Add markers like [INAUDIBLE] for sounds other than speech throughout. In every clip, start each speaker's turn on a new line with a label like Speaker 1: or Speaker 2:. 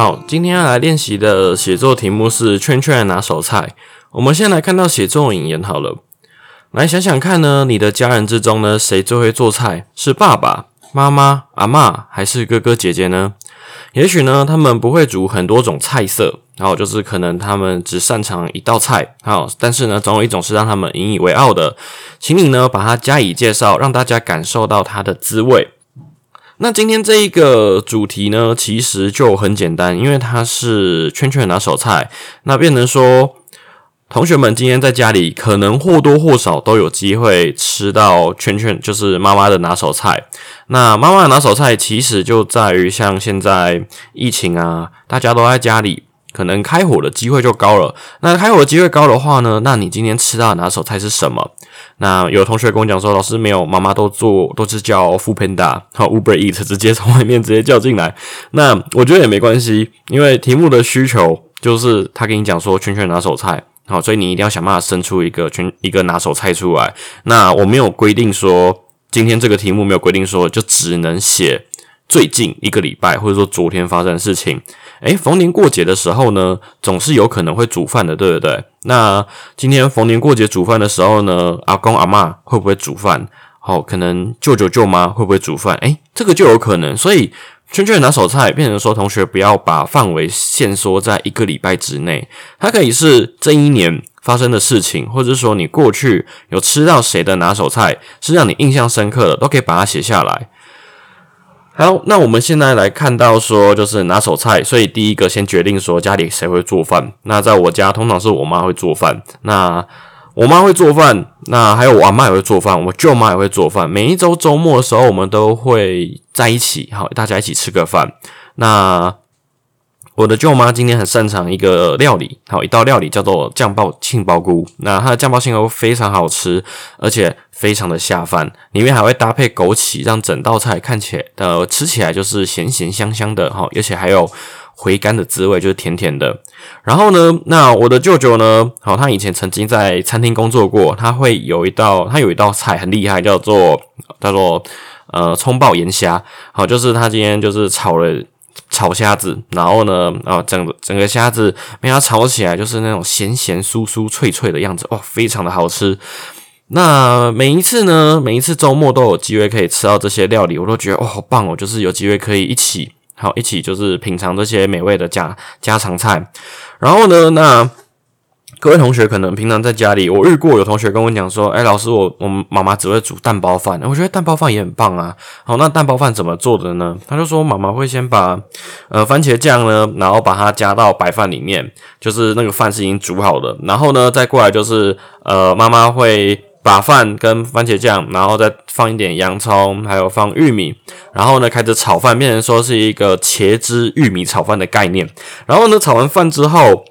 Speaker 1: 好，今天要来练习的写作题目是“圈圈拿手菜”。我们先来看到写作引言好了。来想想看呢，你的家人之中呢，谁最会做菜？是爸爸妈妈、阿嬷，还是哥哥姐姐呢？也许呢，他们不会煮很多种菜色，然后就是可能他们只擅长一道菜。好，但是呢，总有一种是让他们引以为傲的，请你呢把它加以介绍，让大家感受到它的滋味。那今天这一个主题呢，其实就很简单，因为它是圈圈拿手菜，那变成说。同学们今天在家里可能或多或少都有机会吃到圈圈，就是妈妈的拿手菜。那妈妈的拿手菜其实就在于像现在疫情啊，大家都在家里，可能开火的机会就高了。那开火的机会高的话呢，那你今天吃到的拿手菜是什么？那有同学跟我讲说，老师没有，妈妈都做都是叫 Food Panda 和 Uber Eat，直接从外面直接叫进来。那我觉得也没关系，因为题目的需求就是他跟你讲说圈圈拿手菜。好，所以你一定要想办法生出一个圈一个拿手菜出来。那我没有规定说今天这个题目没有规定说就只能写最近一个礼拜或者说昨天发生的事情。诶，逢年过节的时候呢，总是有可能会煮饭的，对不对？那今天逢年过节煮饭的时候呢，阿公阿妈会不会煮饭？好，可能舅舅舅妈会不会煮饭？诶，这个就有可能，所以。圈圈拿手菜，变成说同学不要把范围限缩在一个礼拜之内，它可以是这一年发生的事情，或者说你过去有吃到谁的拿手菜是让你印象深刻的，都可以把它写下来。好，那我们现在来看到说，就是拿手菜，所以第一个先决定说家里谁会做饭。那在我家通常是我妈会做饭。那我妈会做饭，那还有我阿妈也会做饭，我舅妈也会做饭。每一周周末的时候，我们都会在一起，好，大家一起吃个饭。那我的舅妈今天很擅长一个料理，好，一道料理叫做酱爆杏鲍菇。那它的酱爆杏鲍菇非常好吃，而且非常的下饭，里面还会搭配枸杞，让整道菜看起来呃吃起来就是咸咸香香的，哈，而且还有。回甘的滋味就是甜甜的，然后呢，那我的舅舅呢，好，他以前曾经在餐厅工作过，他会有一道，他有一道菜很厉害，叫做叫做呃葱爆盐虾，好，就是他今天就是炒了炒虾子，然后呢，啊整个整个虾子被它炒起来就是那种咸咸酥酥脆脆的样子，哇，非常的好吃。那每一次呢，每一次周末都有机会可以吃到这些料理，我都觉得哇，好棒哦，就是有机会可以一起。好，一起就是品尝这些美味的家家常菜。然后呢，那各位同学可能平常在家里，我遇过有同学跟我讲说：“哎，老师，我我妈妈只会煮蛋包饭。”我觉得蛋包饭也很棒啊。好，那蛋包饭怎么做的呢？他就说妈妈会先把呃番茄酱呢，然后把它加到白饭里面，就是那个饭是已经煮好的。然后呢，再过来就是呃妈妈会。把饭跟番茄酱，然后再放一点洋葱，还有放玉米，然后呢开始炒饭，变成说是一个茄汁玉米炒饭的概念。然后呢炒完饭之后，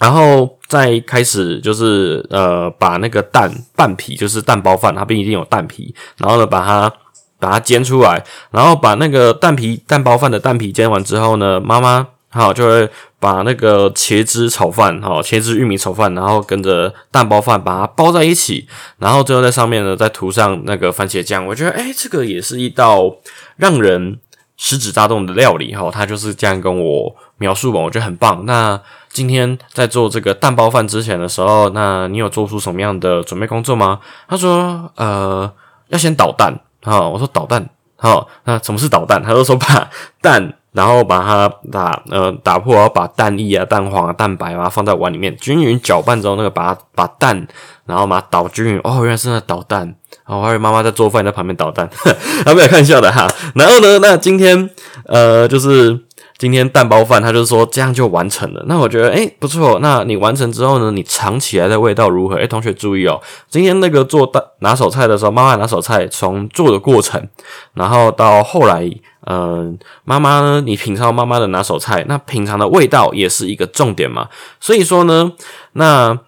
Speaker 1: 然后再开始就是呃把那个蛋蛋皮，就是蛋包饭，它不一定有蛋皮，然后呢把它把它煎出来，然后把那个蛋皮蛋包饭的蛋皮煎完之后呢，妈妈。好，就会把那个茄汁炒饭，哈，茄汁玉米炒饭，然后跟着蛋包饭把它包在一起，然后最后在上面呢再涂上那个番茄酱。我觉得，哎，这个也是一道让人食指大动的料理，哈。他就是这样跟我描述吧，我觉得很棒。那今天在做这个蛋包饭之前的时候，那你有做出什么样的准备工作吗？他说，呃，要先捣蛋，哈。我说捣蛋，哈，那什么是捣蛋？他就说把蛋。然后把它打呃打破，然后把蛋液啊、蛋黄啊、蛋白啊放在碗里面，均匀搅拌之后，那个把它把蛋，然后把它捣均匀。哦，原来是在捣蛋。哦，我还以为妈妈在做饭，在旁边捣蛋。[LAUGHS] 还没有看笑的哈。然后呢，那今天呃就是今天蛋包饭，他就说这样就完成了。那我觉得诶不错。那你完成之后呢，你尝起来的味道如何？诶同学注意哦，今天那个做蛋拿手菜的时候，妈妈拿手菜从做的过程，然后到后来，嗯，妈妈呢，你品尝妈妈的拿手菜，那品尝的味道也是一个重点嘛。所以说呢，那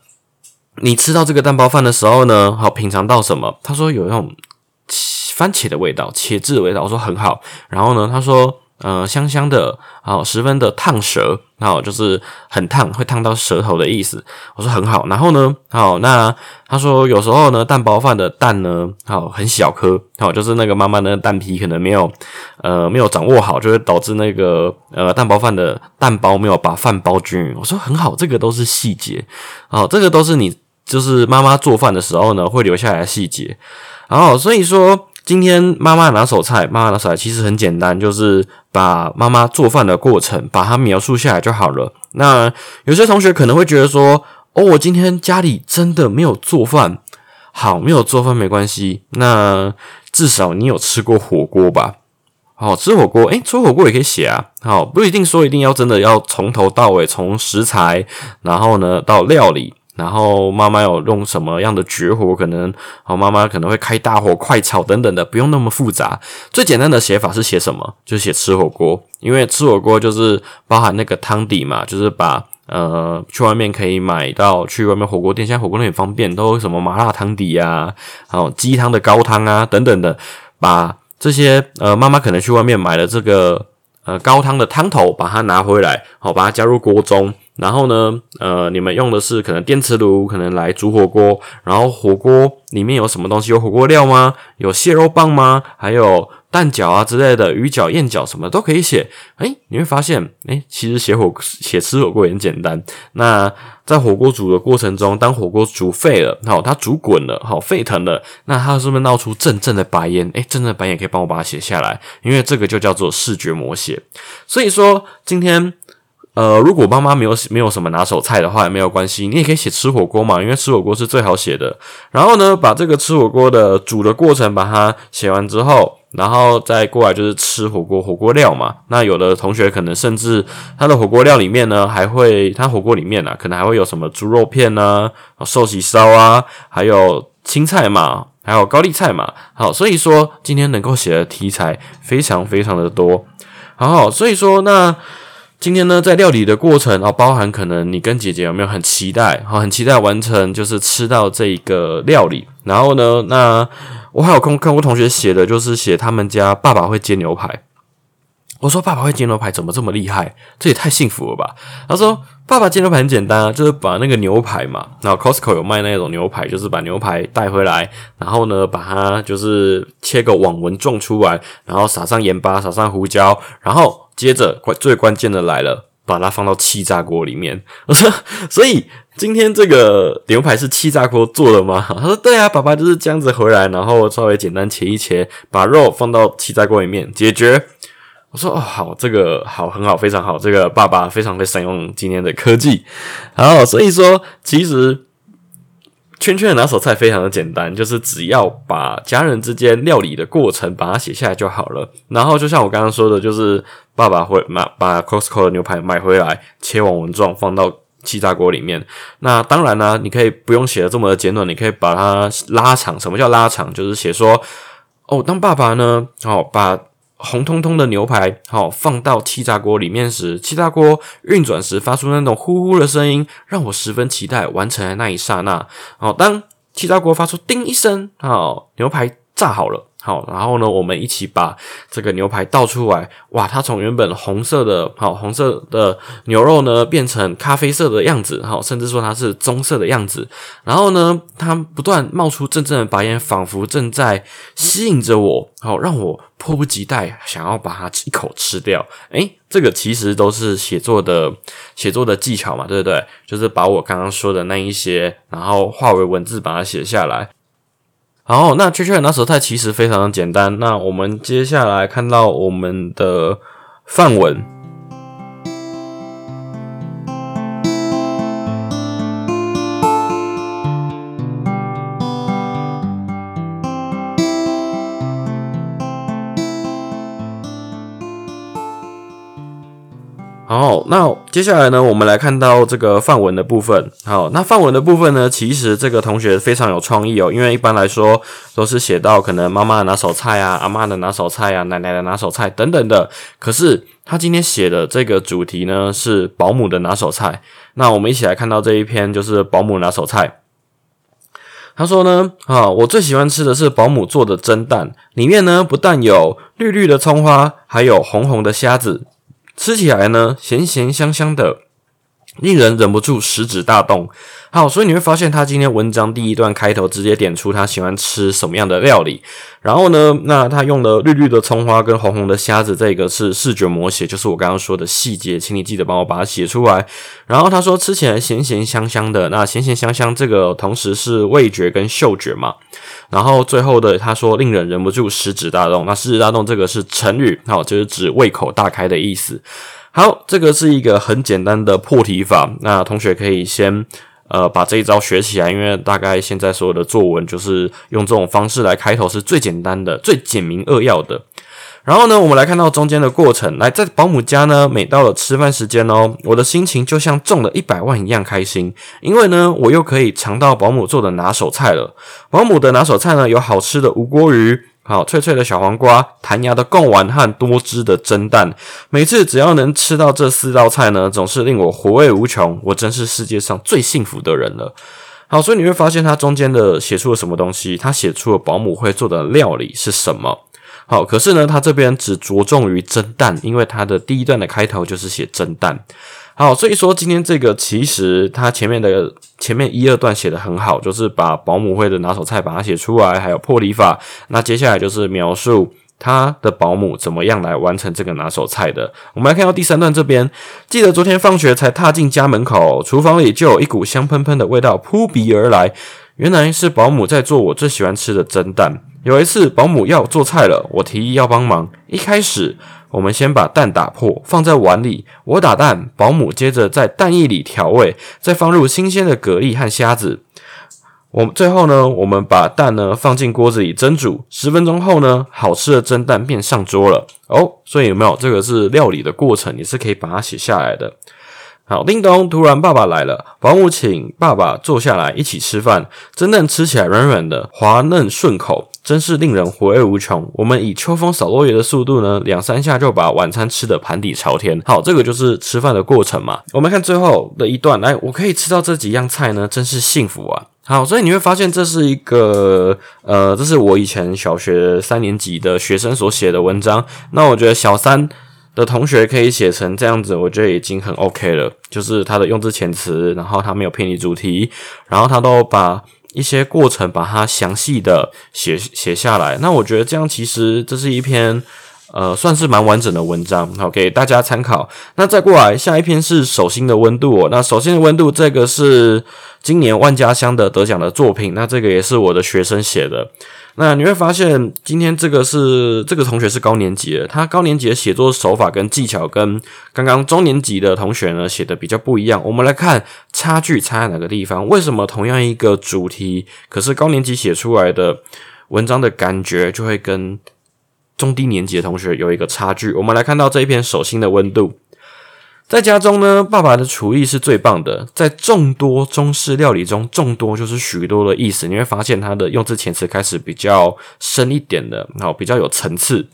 Speaker 1: 你吃到这个蛋包饭的时候呢，好品尝到什么？他说有那种番茄的味道，茄子的味道。我说很好。然后呢，他说。呃，香香的，好，十分的烫舌，好，就是很烫，会烫到舌头的意思。我说很好，然后呢，好，那他说有时候呢，蛋包饭的蛋呢，好，很小颗，好，就是那个妈妈的蛋皮可能没有，呃，没有掌握好，就会导致那个呃蛋包饭的蛋包没有把饭包均匀。我说很好，这个都是细节，好，这个都是你就是妈妈做饭的时候呢会留下来的细节，然后所以说。今天妈妈拿手菜，妈妈拿手菜其实很简单，就是把妈妈做饭的过程把它描述下来就好了。那有些同学可能会觉得说，哦，我今天家里真的没有做饭，好，没有做饭没关系。那至少你有吃过火锅吧？好，吃火锅，诶，吃火锅也可以写啊。好，不一定说一定要真的要从头到尾，从食材，然后呢到料理。然后妈妈有用什么样的绝活？可能好，妈妈可能会开大火快炒等等的，不用那么复杂。最简单的写法是写什么？就写吃火锅，因为吃火锅就是包含那个汤底嘛，就是把呃去外面可以买到，去外面火锅店，现在火锅店很方便，都有什么麻辣汤底啊，还有鸡汤的高汤啊等等的，把这些呃妈妈可能去外面买了这个呃高汤的汤头，把它拿回来，好，把它加入锅中。然后呢，呃，你们用的是可能电磁炉，可能来煮火锅。然后火锅里面有什么东西？有火锅料吗？有蟹肉棒吗？还有蛋饺啊之类的，鱼饺、燕饺什么都可以写。哎，你会发现，哎，其实写火写吃火锅也很简单。那在火锅煮的过程中，当火锅煮沸了，好，它煮滚了，好，沸腾了，那它是不是冒出阵阵的白烟？哎，阵阵白烟可以帮我把它写下来，因为这个就叫做视觉模写。所以说，今天。呃，如果妈妈没有没有什么拿手菜的话，也没有关系，你也可以写吃火锅嘛，因为吃火锅是最好写的。然后呢，把这个吃火锅的煮的过程把它写完之后，然后再过来就是吃火锅火锅料嘛。那有的同学可能甚至他的火锅料里面呢，还会他火锅里面啊，可能还会有什么猪肉片呢、寿喜烧啊，还有青菜嘛，还有高丽菜嘛。好，所以说今天能够写的题材非常非常的多。好，所以说那。今天呢，在料理的过程啊，包含可能你跟姐姐有没有很期待，好，很期待完成，就是吃到这一个料理。然后呢，那我还有空看过同学写的，就是写他们家爸爸会煎牛排。我说爸爸会煎牛排怎么这么厉害？这也太幸福了吧！他说爸爸煎牛排很简单啊，就是把那个牛排嘛，然后 Costco 有卖那种牛排，就是把牛排带回来，然后呢把它就是切个网纹状出来，然后撒上盐巴，撒上胡椒，然后接着关最关键的来了，把它放到气炸锅里面。我 [LAUGHS] 说所以今天这个牛排是气炸锅做的吗？[LAUGHS] 他说对啊，爸爸就是这样子回来，然后稍微简单切一切，把肉放到气炸锅里面解决。我说哦好，这个好很好，非常好。这个爸爸非常会善用今天的科技，好，所以说其实圈圈的拿手菜非常的简单，就是只要把家人之间料理的过程把它写下来就好了。然后就像我刚刚说的，就是爸爸会买把 Costco 的牛排买回来，切网纹状放到气炸锅里面。那当然呢，你可以不用写的这么的简短，你可以把它拉长。什么叫拉长？就是写说哦，当爸爸呢，哦把。红彤彤的牛排，好放到气炸锅里面时，气炸锅运转时发出那种呼呼的声音，让我十分期待完成的那一刹那。好，当气炸锅发出叮一声，好，牛排炸好了。好，然后呢，我们一起把这个牛排倒出来。哇，它从原本红色的，好红色的牛肉呢，变成咖啡色的样子，好，甚至说它是棕色的样子。然后呢，它不断冒出阵阵的白烟，仿佛正在吸引着我，好，让我迫不及待想要把它一口吃掉。诶，这个其实都是写作的写作的技巧嘛，对不对？就是把我刚刚说的那一些，然后化为文字，把它写下来。好，那圈圈拿手菜其实非常的简单。那我们接下来看到我们的范文。好，那接下来呢，我们来看到这个范文的部分。好，那范文的部分呢，其实这个同学非常有创意哦，因为一般来说都是写到可能妈妈的拿手菜啊、阿妈的拿手菜啊、奶奶的拿手菜等等的。可是他今天写的这个主题呢，是保姆的拿手菜。那我们一起来看到这一篇，就是保姆拿手菜。他说呢，啊，我最喜欢吃的是保姆做的蒸蛋，里面呢不但有绿绿的葱花，还有红红的虾子。吃起来呢，咸咸香香的，令人忍不住食指大动。好，所以你会发现他今天文章第一段开头直接点出他喜欢吃什么样的料理。然后呢，那他用的绿绿的葱花跟红红的虾子，这个是视觉模写，就是我刚刚说的细节，请你记得帮我把它写出来。然后他说吃起来咸咸香香的，那咸咸香香这个同时是味觉跟嗅觉嘛。然后最后的他说令人忍不住食指大动，那食指大动这个是成语，好，就是指胃口大开的意思。好，这个是一个很简单的破题法，那同学可以先。呃，把这一招学起来，因为大概现在所有的作文就是用这种方式来开头，是最简单的、最简明扼要的。然后呢，我们来看到中间的过程。来，在保姆家呢，每到了吃饭时间哦，我的心情就像中了一百万一样开心，因为呢，我又可以尝到保姆做的拿手菜了。保姆的拿手菜呢，有好吃的无锅鱼。好脆脆的小黄瓜，弹牙的贡丸和多汁的蒸蛋。每次只要能吃到这四道菜呢，总是令我回味无穷。我真是世界上最幸福的人了。好，所以你会发现他中间的写出了什么东西？他写出了保姆会做的料理是什么？好，可是呢，他这边只着重于蒸蛋，因为他的第一段的开头就是写蒸蛋。好，所以说今天这个其实他前面的前面一二段写的很好，就是把保姆会的拿手菜把它写出来，还有破例法。那接下来就是描述他的保姆怎么样来完成这个拿手菜的。我们来看到第三段这边，记得昨天放学才踏进家门口，厨房里就有一股香喷喷的味道扑鼻而来，原来是保姆在做我最喜欢吃的蒸蛋。有一次保姆要做菜了，我提议要帮忙，一开始。我们先把蛋打破，放在碗里。我打蛋，保姆接着在蛋液里调味，再放入新鲜的蛤蜊和虾子。我最后呢，我们把蛋呢放进锅子里蒸煮。十分钟后呢，好吃的蒸蛋便上桌了。哦，所以有没有这个是料理的过程？你是可以把它写下来的。好，叮咚！突然爸爸来了，保姆请爸爸坐下来一起吃饭。蒸蛋吃起来软软的，滑嫩顺口。真是令人回味无穷。我们以秋风扫落叶的速度呢，两三下就把晚餐吃的盘底朝天。好，这个就是吃饭的过程嘛。我们看最后的一段，来，我可以吃到这几样菜呢，真是幸福啊。好，所以你会发现这是一个，呃，这是我以前小学三年级的学生所写的文章。那我觉得小三的同学可以写成这样子，我觉得已经很 OK 了。就是他的用字遣词，然后他没有偏离主题，然后他都把。一些过程，把它详细的写写下来。那我觉得这样其实这是一篇呃，算是蛮完整的文章，好给大家参考。那再过来下一篇是手心的温度。那手心的温度，这个是今年万家乡的得奖的作品。那这个也是我的学生写的。那你会发现，今天这个是这个同学是高年级的，他高年级的写作手法跟技巧跟刚刚中年级的同学呢写的比较不一样。我们来看差距差在哪个地方？为什么同样一个主题，可是高年级写出来的文章的感觉就会跟中低年级的同学有一个差距？我们来看到这一篇手心的温度。在家中呢，爸爸的厨艺是最棒的。在众多中式料理中，众多就是许多的意思。你会发现他的用字遣词开始比较深一点的，好，比较有层次。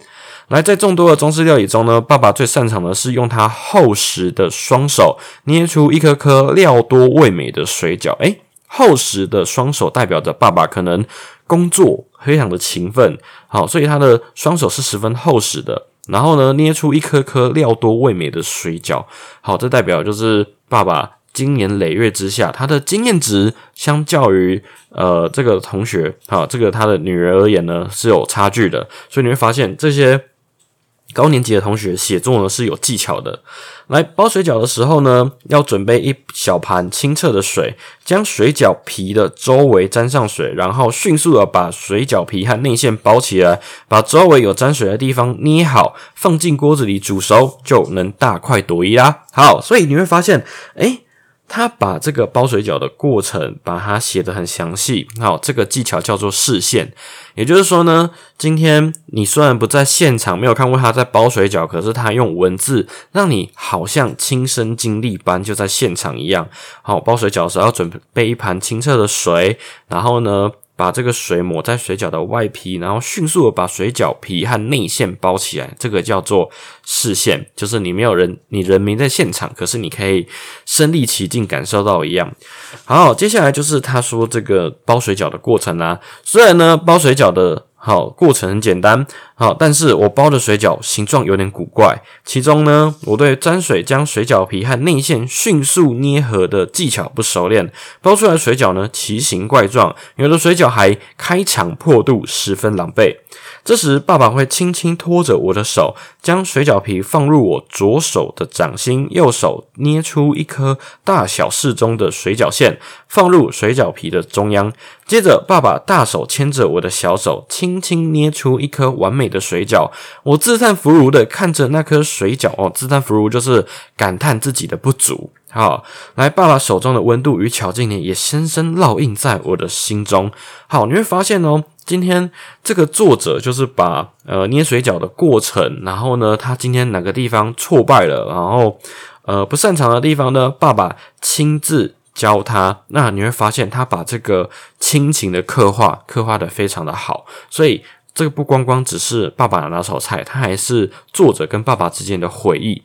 Speaker 1: 来，在众多的中式料理中呢，爸爸最擅长的是用他厚实的双手捏出一颗颗料多味美的水饺。诶，厚实的双手代表着爸爸可能工作非常的勤奋，好，所以他的双手是十分厚实的。然后呢，捏出一颗颗料多味美的水饺。好，这代表就是爸爸经年累月之下，他的经验值相较于呃这个同学，啊，这个他的女儿而言呢是有差距的。所以你会发现这些。高年级的同学写作呢是有技巧的。来包水饺的时候呢，要准备一小盘清澈的水，将水饺皮的周围沾上水，然后迅速的把水饺皮和内馅包起来，把周围有沾水的地方捏好，放进锅子里煮熟，就能大快朵颐啦。好，所以你会发现，诶。他把这个包水饺的过程把它写得很详细。好，这个技巧叫做视线，也就是说呢，今天你虽然不在现场，没有看过他在包水饺，可是他用文字让你好像亲身经历般就在现场一样。好，包水饺的时候要准备一盘清澈的水，然后呢。把这个水抹在水饺的外皮，然后迅速的把水饺皮和内馅包起来，这个叫做视线，就是你没有人，你人没在现场，可是你可以身临其境感受到一样。好，接下来就是他说这个包水饺的过程啊，虽然呢包水饺的。好，过程很简单。好，但是我包的水饺形状有点古怪。其中呢，我对沾水将水饺皮和内馅迅速捏合的技巧不熟练，包出来的水饺呢奇形怪状，有的水饺还开肠破肚，十分狼狈。这时，爸爸会轻轻拖着我的手，将水饺皮放入我左手的掌心，右手捏出一颗大小适中的水饺馅，放入水饺皮的中央。接着，爸爸大手牵着我的小手，轻轻轻捏出一颗完美的水饺。我自叹弗如的看着那颗水饺哦，自叹弗如就是感叹自己的不足。好，来，爸爸手中的温度与巧劲呢，也深深烙印在我的心中。好，你会发现哦。今天这个作者就是把呃捏水饺的过程，然后呢，他今天哪个地方挫败了，然后呃不擅长的地方呢，爸爸亲自教他。那你会发现他把这个亲情的刻画刻画的非常的好，所以这个不光光只是爸爸的拿手菜，他还是作者跟爸爸之间的回忆。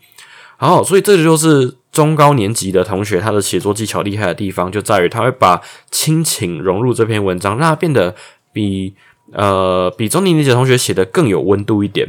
Speaker 1: 好，所以这就是中高年级的同学他的写作技巧厉害的地方，就在于他会把亲情融入这篇文章，让它变得。比呃比中年级的同学写的更有温度一点。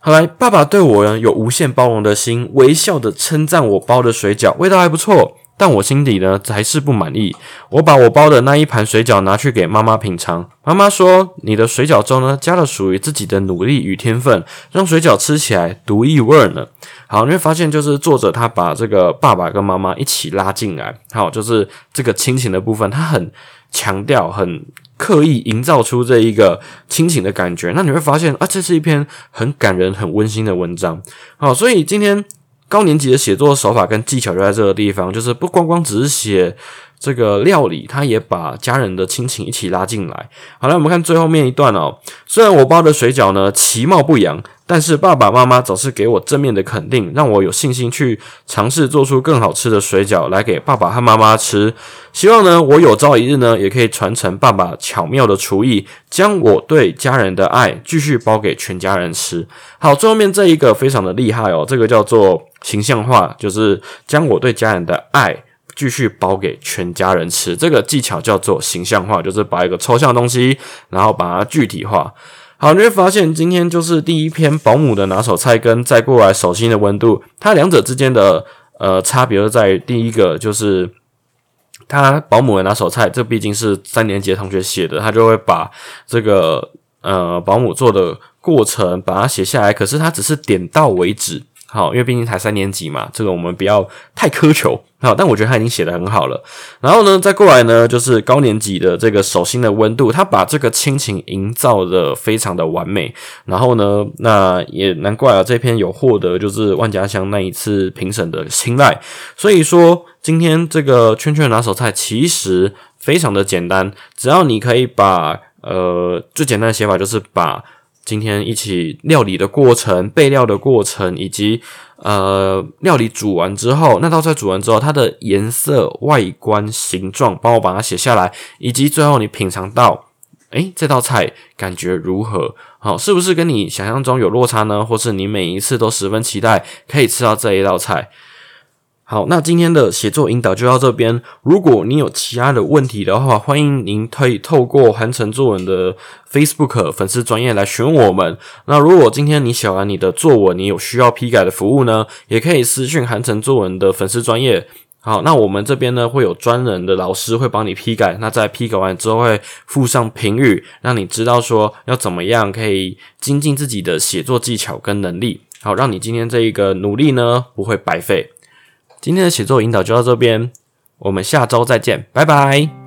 Speaker 1: 好来，爸爸对我有无限包容的心，微笑的称赞我包的水饺味道还不错，但我心底呢还是不满意。我把我包的那一盘水饺拿去给妈妈品尝，妈妈说：“你的水饺中呢加了属于自己的努力与天分，让水饺吃起来独一无二呢。”好，你会发现就是作者他把这个爸爸跟妈妈一起拉进来，好，就是这个亲情的部分，他很强调很。刻意营造出这一个亲情的感觉，那你会发现啊，这是一篇很感人、很温馨的文章。好，所以今天高年级的写作手法跟技巧就在这个地方，就是不光光只是写。这个料理，他也把家人的亲情一起拉进来。好了，我们看最后面一段哦。虽然我包的水饺呢其貌不扬，但是爸爸妈妈总是给我正面的肯定，让我有信心去尝试做出更好吃的水饺来给爸爸和妈妈吃。希望呢，我有朝一日呢，也可以传承爸爸巧妙的厨艺，将我对家人的爱继续包给全家人吃。好，最后面这一个非常的厉害哦，这个叫做形象化，就是将我对家人的爱。继续包给全家人吃，这个技巧叫做形象化，就是把一个抽象的东西，然后把它具体化。好，你会发现今天就是第一篇保姆的拿手菜，跟再过来手心的温度，它两者之间的呃差别在于第一个就是他保姆的拿手菜，这毕竟是三年级的同学写的，他就会把这个呃保姆做的过程把它写下来，可是他只是点到为止。好，因为毕竟才三年级嘛，这个我们不要太苛求。好，但我觉得他已经写的很好了。然后呢，再过来呢，就是高年级的这个手心的温度，他把这个亲情营造的非常的完美。然后呢，那也难怪啊，这篇有获得就是万家香那一次评审的青睐。所以说，今天这个圈圈拿手菜其实非常的简单，只要你可以把呃最简单的写法就是把。今天一起料理的过程、备料的过程，以及呃料理煮完之后，那道菜煮完之后，它的颜色、外观、形状，帮我把它写下来，以及最后你品尝到，诶，这道菜感觉如何？好，是不是跟你想象中有落差呢？或是你每一次都十分期待可以吃到这一道菜？好，那今天的写作引导就到这边。如果你有其他的问题的话，欢迎您可以透过韩城作文的 Facebook 粉丝专业来询问我们。那如果今天你写完你的作文，你有需要批改的服务呢，也可以私讯韩城作文的粉丝专业。好，那我们这边呢会有专人的老师会帮你批改。那在批改完之后会附上评语，让你知道说要怎么样可以精进自己的写作技巧跟能力。好，让你今天这一个努力呢不会白费。今天的写作引导就到这边，我们下周再见，拜拜。